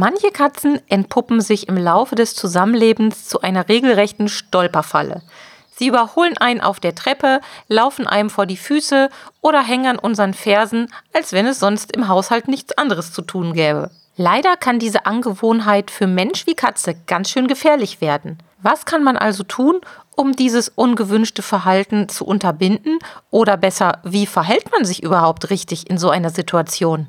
Manche Katzen entpuppen sich im Laufe des Zusammenlebens zu einer regelrechten Stolperfalle. Sie überholen einen auf der Treppe, laufen einem vor die Füße oder hängen an unseren Fersen, als wenn es sonst im Haushalt nichts anderes zu tun gäbe. Leider kann diese Angewohnheit für Mensch wie Katze ganz schön gefährlich werden. Was kann man also tun, um dieses ungewünschte Verhalten zu unterbinden? Oder besser, wie verhält man sich überhaupt richtig in so einer Situation?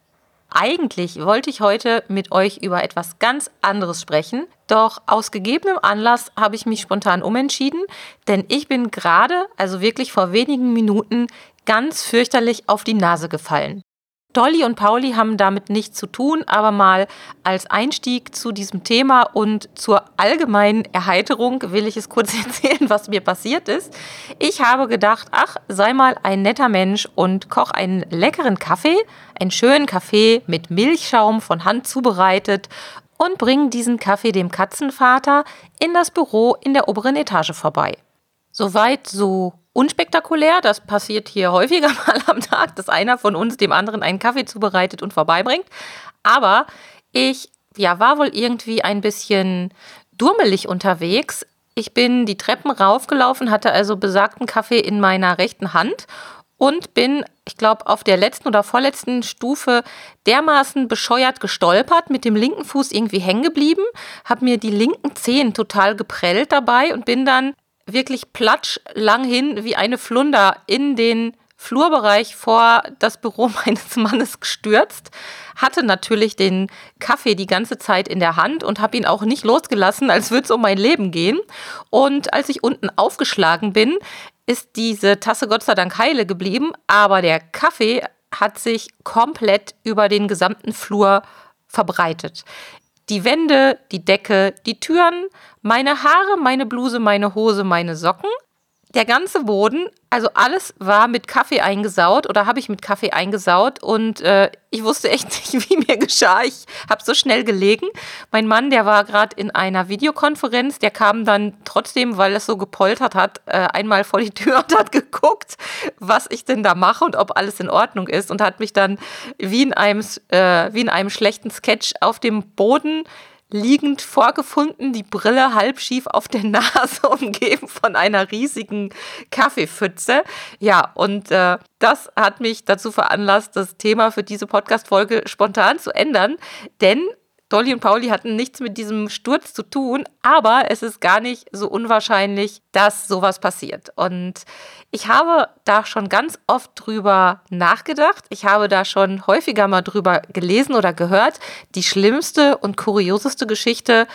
Eigentlich wollte ich heute mit euch über etwas ganz anderes sprechen, doch aus gegebenem Anlass habe ich mich spontan umentschieden, denn ich bin gerade, also wirklich vor wenigen Minuten, ganz fürchterlich auf die Nase gefallen. Dolly und Pauli haben damit nichts zu tun, aber mal als Einstieg zu diesem Thema und zur allgemeinen Erheiterung will ich es kurz erzählen, was mir passiert ist. Ich habe gedacht, ach, sei mal ein netter Mensch und koch einen leckeren Kaffee, einen schönen Kaffee mit Milchschaum von Hand zubereitet und bring diesen Kaffee dem Katzenvater in das Büro in der oberen Etage vorbei. Soweit so unspektakulär. Das passiert hier häufiger mal am Tag, dass einer von uns dem anderen einen Kaffee zubereitet und vorbeibringt. Aber ich ja, war wohl irgendwie ein bisschen durmelig unterwegs. Ich bin die Treppen raufgelaufen, hatte also besagten Kaffee in meiner rechten Hand und bin, ich glaube, auf der letzten oder vorletzten Stufe dermaßen bescheuert gestolpert, mit dem linken Fuß irgendwie hängen geblieben, habe mir die linken Zehen total geprellt dabei und bin dann wirklich platsch lang hin wie eine Flunder in den Flurbereich vor das Büro meines Mannes gestürzt, hatte natürlich den Kaffee die ganze Zeit in der Hand und habe ihn auch nicht losgelassen, als würde es um mein Leben gehen. Und als ich unten aufgeschlagen bin, ist diese Tasse Gott sei Dank heile geblieben, aber der Kaffee hat sich komplett über den gesamten Flur verbreitet die Wände, die Decke, die Türen, meine Haare, meine Bluse, meine Hose, meine Socken der ganze Boden, also alles war mit Kaffee eingesaut oder habe ich mit Kaffee eingesaut und äh, ich wusste echt nicht, wie mir geschah. Ich habe so schnell gelegen. Mein Mann, der war gerade in einer Videokonferenz, der kam dann trotzdem, weil es so gepoltert hat, äh, einmal vor die Tür und hat geguckt, was ich denn da mache und ob alles in Ordnung ist und hat mich dann wie in einem, äh, wie in einem schlechten Sketch auf dem Boden liegend vorgefunden, die Brille halb schief auf der Nase, umgeben von einer riesigen Kaffeepfütze. Ja, und äh, das hat mich dazu veranlasst, das Thema für diese Podcast-Folge spontan zu ändern, denn Dolly und Pauli hatten nichts mit diesem Sturz zu tun, aber es ist gar nicht so unwahrscheinlich, dass sowas passiert. Und ich habe da schon ganz oft drüber nachgedacht. Ich habe da schon häufiger mal drüber gelesen oder gehört. Die schlimmste und kurioseste Geschichte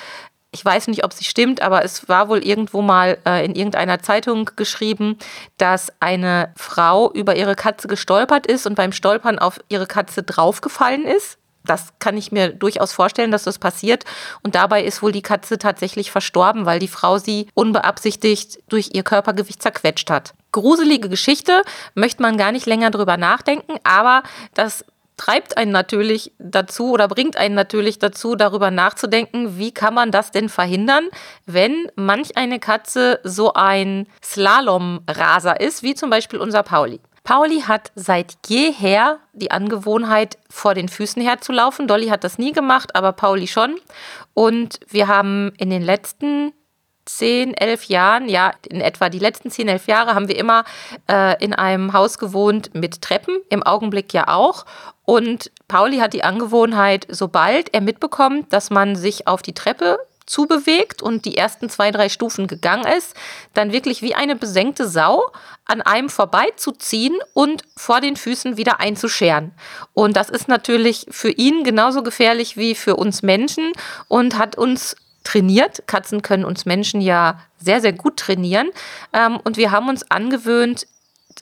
ich weiß nicht, ob sie stimmt, aber es war wohl irgendwo mal äh, in irgendeiner Zeitung geschrieben, dass eine Frau über ihre Katze gestolpert ist und beim Stolpern auf ihre Katze draufgefallen ist das kann ich mir durchaus vorstellen, dass das passiert. Und dabei ist wohl die Katze tatsächlich verstorben, weil die Frau sie unbeabsichtigt durch ihr Körpergewicht zerquetscht hat. Gruselige Geschichte, möchte man gar nicht länger drüber nachdenken, aber das treibt einen natürlich dazu oder bringt einen natürlich dazu, darüber nachzudenken, wie kann man das denn verhindern, wenn manch eine Katze so ein Slalomraser ist, wie zum Beispiel unser Pauli. Pauli hat seit jeher die Angewohnheit, vor den Füßen herzulaufen. Dolly hat das nie gemacht, aber Pauli schon. Und wir haben in den letzten zehn, elf Jahren, ja, in etwa die letzten zehn, elf Jahre haben wir immer äh, in einem Haus gewohnt mit Treppen, im Augenblick ja auch. Und Pauli hat die Angewohnheit, sobald er mitbekommt, dass man sich auf die Treppe zubewegt und die ersten zwei, drei Stufen gegangen ist, dann wirklich wie eine besenkte Sau an einem vorbeizuziehen und vor den Füßen wieder einzuscheren. Und das ist natürlich für ihn genauso gefährlich wie für uns Menschen und hat uns trainiert. Katzen können uns Menschen ja sehr, sehr gut trainieren. Ähm, und wir haben uns angewöhnt,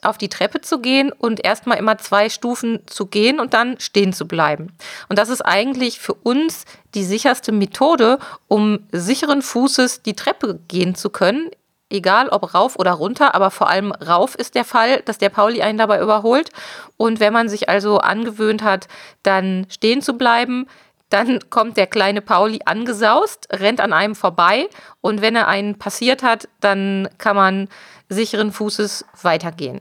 auf die Treppe zu gehen und erstmal immer zwei Stufen zu gehen und dann stehen zu bleiben. Und das ist eigentlich für uns die sicherste Methode, um sicheren Fußes die Treppe gehen zu können. Egal ob rauf oder runter, aber vor allem rauf ist der Fall, dass der Pauli einen dabei überholt. Und wenn man sich also angewöhnt hat, dann stehen zu bleiben, dann kommt der kleine Pauli angesaust, rennt an einem vorbei und wenn er einen passiert hat, dann kann man sicheren Fußes weitergehen.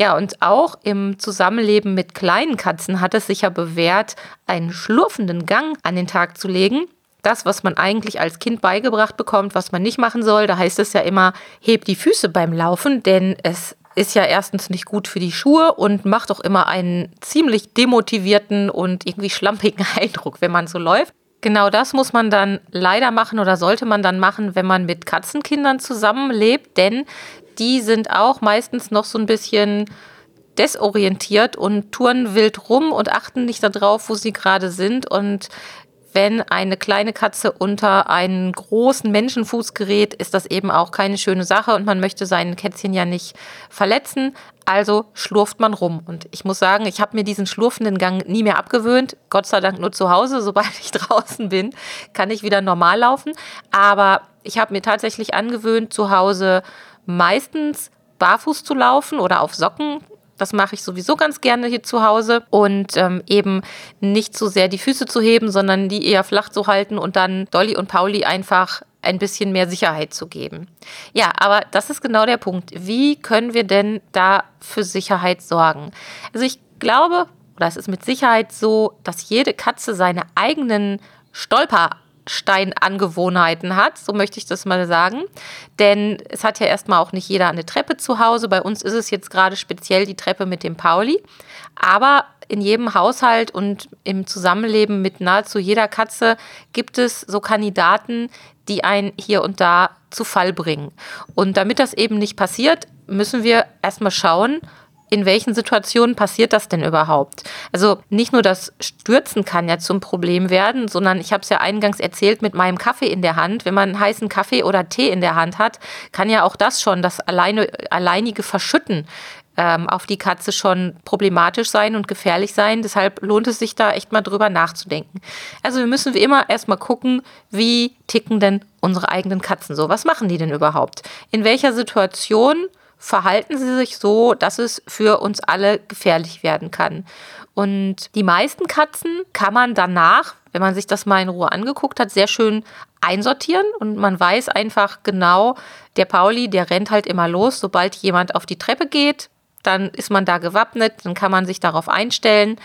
Ja, und auch im Zusammenleben mit kleinen Katzen hat es sich ja bewährt, einen schlurfenden Gang an den Tag zu legen. Das, was man eigentlich als Kind beigebracht bekommt, was man nicht machen soll, da heißt es ja immer, hebt die Füße beim Laufen, denn es ist ja erstens nicht gut für die Schuhe und macht auch immer einen ziemlich demotivierten und irgendwie schlampigen Eindruck, wenn man so läuft. Genau das muss man dann leider machen oder sollte man dann machen, wenn man mit Katzenkindern zusammenlebt, denn die sind auch meistens noch so ein bisschen desorientiert und touren wild rum und achten nicht darauf, wo sie gerade sind. Und wenn eine kleine Katze unter einen großen Menschenfuß gerät, ist das eben auch keine schöne Sache und man möchte sein Kätzchen ja nicht verletzen. Also schlurft man rum. Und ich muss sagen, ich habe mir diesen schlurfenden Gang nie mehr abgewöhnt. Gott sei Dank nur zu Hause. Sobald ich draußen bin, kann ich wieder normal laufen. Aber ich habe mir tatsächlich angewöhnt, zu Hause meistens barfuß zu laufen oder auf Socken das mache ich sowieso ganz gerne hier zu Hause. Und ähm, eben nicht so sehr die Füße zu heben, sondern die eher flach zu halten und dann Dolly und Pauli einfach ein bisschen mehr Sicherheit zu geben. Ja, aber das ist genau der Punkt. Wie können wir denn da für Sicherheit sorgen? Also ich glaube, oder es ist mit Sicherheit so, dass jede Katze seine eigenen Stolper Steinangewohnheiten hat, so möchte ich das mal sagen. Denn es hat ja erstmal auch nicht jeder eine Treppe zu Hause. Bei uns ist es jetzt gerade speziell die Treppe mit dem Pauli. Aber in jedem Haushalt und im Zusammenleben mit nahezu jeder Katze gibt es so Kandidaten, die einen hier und da zu Fall bringen. Und damit das eben nicht passiert, müssen wir erstmal schauen, in welchen Situationen passiert das denn überhaupt? Also nicht nur das Stürzen kann ja zum Problem werden, sondern ich habe es ja eingangs erzählt mit meinem Kaffee in der Hand. Wenn man heißen Kaffee oder Tee in der Hand hat, kann ja auch das schon, das alleine, alleinige Verschütten ähm, auf die Katze schon problematisch sein und gefährlich sein. Deshalb lohnt es sich da echt mal drüber nachzudenken. Also wir müssen wie immer erstmal gucken, wie ticken denn unsere eigenen Katzen so? Was machen die denn überhaupt? In welcher Situation verhalten sie sich so, dass es für uns alle gefährlich werden kann. Und die meisten Katzen kann man danach, wenn man sich das mal in Ruhe angeguckt hat, sehr schön einsortieren und man weiß einfach genau, der Pauli, der rennt halt immer los, sobald jemand auf die Treppe geht, dann ist man da gewappnet, dann kann man sich darauf einstellen.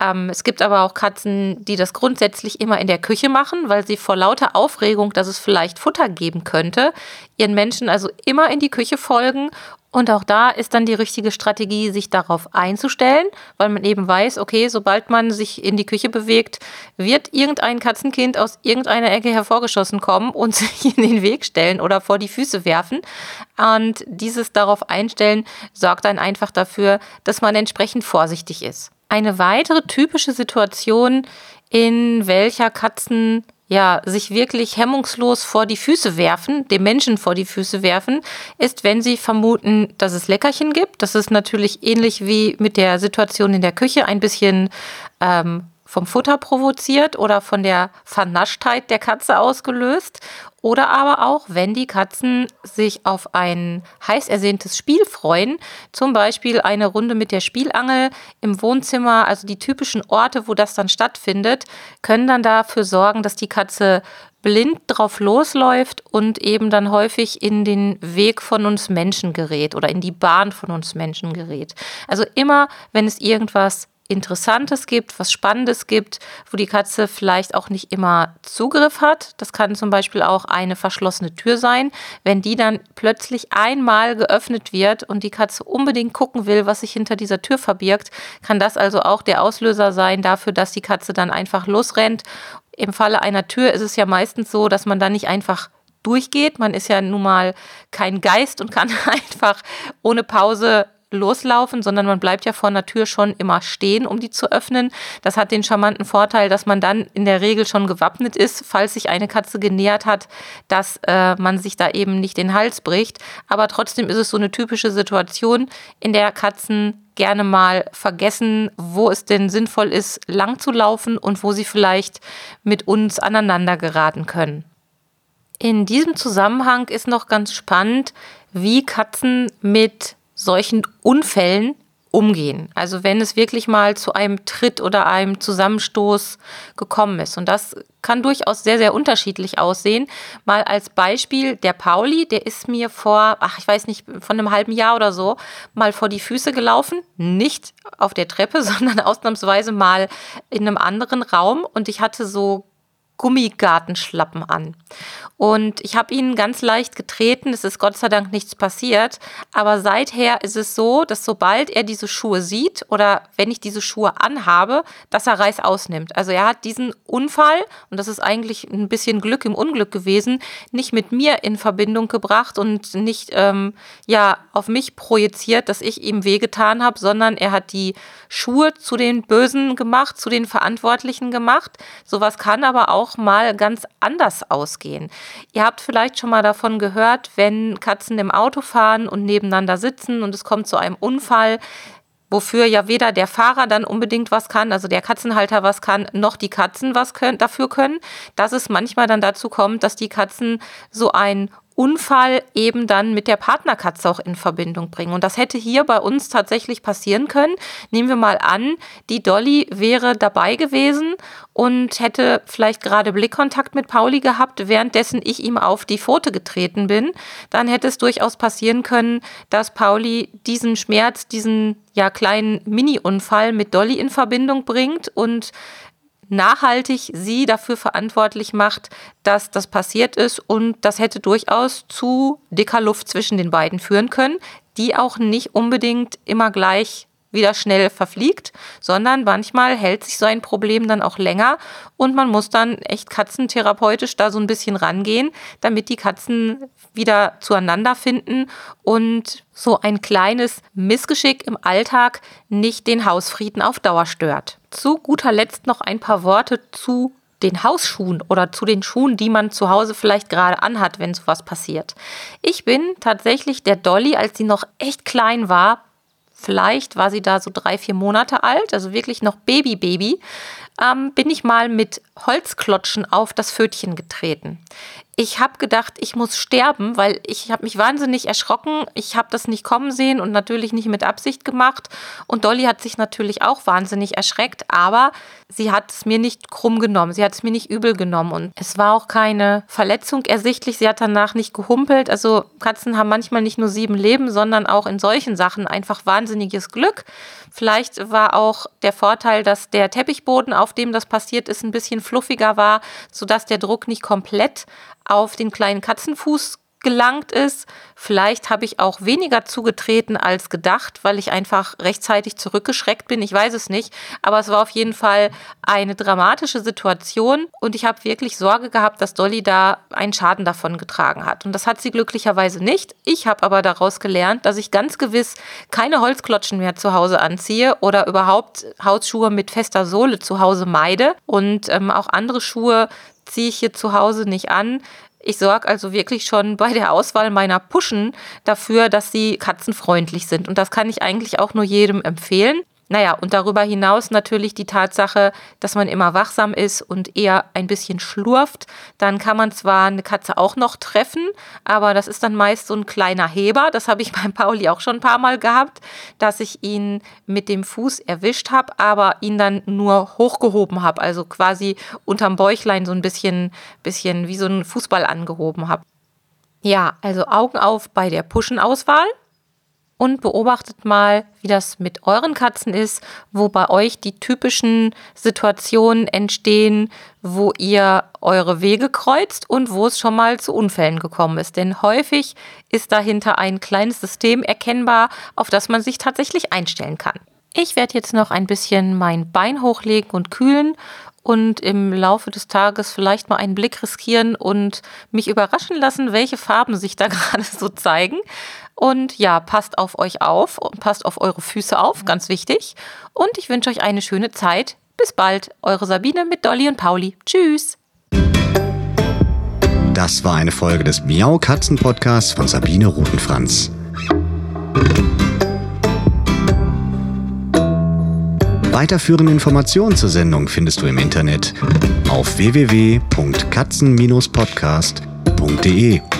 Ähm, es gibt aber auch Katzen, die das grundsätzlich immer in der Küche machen, weil sie vor lauter Aufregung, dass es vielleicht Futter geben könnte, ihren Menschen also immer in die Küche folgen und auch da ist dann die richtige Strategie, sich darauf einzustellen, weil man eben weiß, okay, sobald man sich in die Küche bewegt, wird irgendein Katzenkind aus irgendeiner Ecke hervorgeschossen kommen und sich in den Weg stellen oder vor die Füße werfen. Und dieses darauf einstellen sorgt dann einfach dafür, dass man entsprechend vorsichtig ist. Eine weitere typische Situation, in welcher Katzen ja, sich wirklich hemmungslos vor die Füße werfen, dem Menschen vor die Füße werfen, ist, wenn sie vermuten, dass es Leckerchen gibt. Das ist natürlich ähnlich wie mit der Situation in der Küche, ein bisschen ähm, vom Futter provoziert oder von der Vernaschtheit der Katze ausgelöst. Oder aber auch, wenn die Katzen sich auf ein heiß ersehntes Spiel freuen, zum Beispiel eine Runde mit der Spielangel im Wohnzimmer, also die typischen Orte, wo das dann stattfindet, können dann dafür sorgen, dass die Katze blind drauf losläuft und eben dann häufig in den Weg von uns Menschen gerät oder in die Bahn von uns Menschen gerät. Also immer, wenn es irgendwas Interessantes gibt, was Spannendes gibt, wo die Katze vielleicht auch nicht immer Zugriff hat. Das kann zum Beispiel auch eine verschlossene Tür sein. Wenn die dann plötzlich einmal geöffnet wird und die Katze unbedingt gucken will, was sich hinter dieser Tür verbirgt, kann das also auch der Auslöser sein dafür, dass die Katze dann einfach losrennt. Im Falle einer Tür ist es ja meistens so, dass man dann nicht einfach durchgeht. Man ist ja nun mal kein Geist und kann einfach ohne Pause loslaufen, sondern man bleibt ja vor einer Tür schon immer stehen, um die zu öffnen. Das hat den charmanten Vorteil, dass man dann in der Regel schon gewappnet ist, falls sich eine Katze genähert hat, dass äh, man sich da eben nicht den Hals bricht. Aber trotzdem ist es so eine typische Situation, in der Katzen gerne mal vergessen, wo es denn sinnvoll ist, lang zu laufen und wo sie vielleicht mit uns aneinander geraten können. In diesem Zusammenhang ist noch ganz spannend, wie Katzen mit solchen Unfällen umgehen. Also wenn es wirklich mal zu einem Tritt oder einem Zusammenstoß gekommen ist. Und das kann durchaus sehr, sehr unterschiedlich aussehen. Mal als Beispiel, der Pauli, der ist mir vor, ach, ich weiß nicht, von einem halben Jahr oder so, mal vor die Füße gelaufen. Nicht auf der Treppe, sondern ausnahmsweise mal in einem anderen Raum. Und ich hatte so Gummigartenschlappen an. Und ich habe ihn ganz leicht getreten. Es ist Gott sei Dank nichts passiert. Aber seither ist es so, dass sobald er diese Schuhe sieht oder wenn ich diese Schuhe anhabe, dass er Reiß ausnimmt. Also er hat diesen Unfall, und das ist eigentlich ein bisschen Glück im Unglück gewesen, nicht mit mir in Verbindung gebracht und nicht ähm, ja, auf mich projiziert, dass ich ihm wehgetan habe, sondern er hat die Schuhe zu den Bösen gemacht, zu den Verantwortlichen gemacht. Sowas kann aber auch auch mal ganz anders ausgehen. Ihr habt vielleicht schon mal davon gehört, wenn Katzen im Auto fahren und nebeneinander sitzen und es kommt zu einem Unfall, wofür ja weder der Fahrer dann unbedingt was kann, also der Katzenhalter was kann, noch die Katzen was können, dafür können, dass es manchmal dann dazu kommt, dass die Katzen so ein Unfall eben dann mit der Partnerkatze auch in Verbindung bringen. Und das hätte hier bei uns tatsächlich passieren können. Nehmen wir mal an, die Dolly wäre dabei gewesen und hätte vielleicht gerade Blickkontakt mit Pauli gehabt, währenddessen ich ihm auf die Pfote getreten bin. Dann hätte es durchaus passieren können, dass Pauli diesen Schmerz, diesen ja kleinen Mini-Unfall mit Dolly in Verbindung bringt und nachhaltig sie dafür verantwortlich macht, dass das passiert ist. Und das hätte durchaus zu dicker Luft zwischen den beiden führen können, die auch nicht unbedingt immer gleich wieder schnell verfliegt, sondern manchmal hält sich so ein Problem dann auch länger und man muss dann echt katzentherapeutisch da so ein bisschen rangehen, damit die Katzen wieder zueinander finden und so ein kleines Missgeschick im Alltag nicht den Hausfrieden auf Dauer stört. Zu guter Letzt noch ein paar Worte zu den Hausschuhen oder zu den Schuhen, die man zu Hause vielleicht gerade anhat, wenn sowas passiert. Ich bin tatsächlich der Dolly, als sie noch echt klein war, vielleicht war sie da so drei, vier Monate alt, also wirklich noch Baby-Baby, ähm, bin ich mal mit Holzklotschen auf das Pfötchen getreten ich habe gedacht, ich muss sterben, weil ich habe mich wahnsinnig erschrocken. Ich habe das nicht kommen sehen und natürlich nicht mit Absicht gemacht. Und Dolly hat sich natürlich auch wahnsinnig erschreckt, aber sie hat es mir nicht krumm genommen. Sie hat es mir nicht übel genommen. Und es war auch keine Verletzung ersichtlich. Sie hat danach nicht gehumpelt. Also Katzen haben manchmal nicht nur sieben Leben, sondern auch in solchen Sachen einfach wahnsinniges Glück. Vielleicht war auch der Vorteil, dass der Teppichboden, auf dem das passiert ist, ein bisschen fluffiger war, sodass der Druck nicht komplett auf den kleinen Katzenfuß gelangt ist. Vielleicht habe ich auch weniger zugetreten als gedacht, weil ich einfach rechtzeitig zurückgeschreckt bin. Ich weiß es nicht. Aber es war auf jeden Fall eine dramatische Situation und ich habe wirklich Sorge gehabt, dass Dolly da einen Schaden davon getragen hat. Und das hat sie glücklicherweise nicht. Ich habe aber daraus gelernt, dass ich ganz gewiss keine Holzklotschen mehr zu Hause anziehe oder überhaupt Hausschuhe mit fester Sohle zu Hause meide. Und ähm, auch andere Schuhe ziehe ich hier zu Hause nicht an. Ich sorge also wirklich schon bei der Auswahl meiner Puschen dafür, dass sie katzenfreundlich sind. Und das kann ich eigentlich auch nur jedem empfehlen. Naja, und darüber hinaus natürlich die Tatsache, dass man immer wachsam ist und eher ein bisschen schlurft. Dann kann man zwar eine Katze auch noch treffen, aber das ist dann meist so ein kleiner Heber. Das habe ich beim Pauli auch schon ein paar Mal gehabt, dass ich ihn mit dem Fuß erwischt habe, aber ihn dann nur hochgehoben habe. Also quasi unterm Bäuchlein so ein bisschen, bisschen wie so ein Fußball angehoben habe. Ja, also Augen auf bei der Puschenauswahl und beobachtet mal, wie das mit euren Katzen ist, wo bei euch die typischen Situationen entstehen, wo ihr eure Wege kreuzt und wo es schon mal zu Unfällen gekommen ist. Denn häufig ist dahinter ein kleines System erkennbar, auf das man sich tatsächlich einstellen kann. Ich werde jetzt noch ein bisschen mein Bein hochlegen und kühlen und im Laufe des Tages vielleicht mal einen Blick riskieren und mich überraschen lassen, welche Farben sich da gerade so zeigen. Und ja, passt auf euch auf und passt auf eure Füße auf, ganz wichtig. Und ich wünsche euch eine schöne Zeit. Bis bald, eure Sabine mit Dolly und Pauli. Tschüss. Das war eine Folge des Miau Katzen Podcasts von Sabine Rutenfranz. Weiterführende Informationen zur Sendung findest du im Internet auf www.katzen-podcast.de.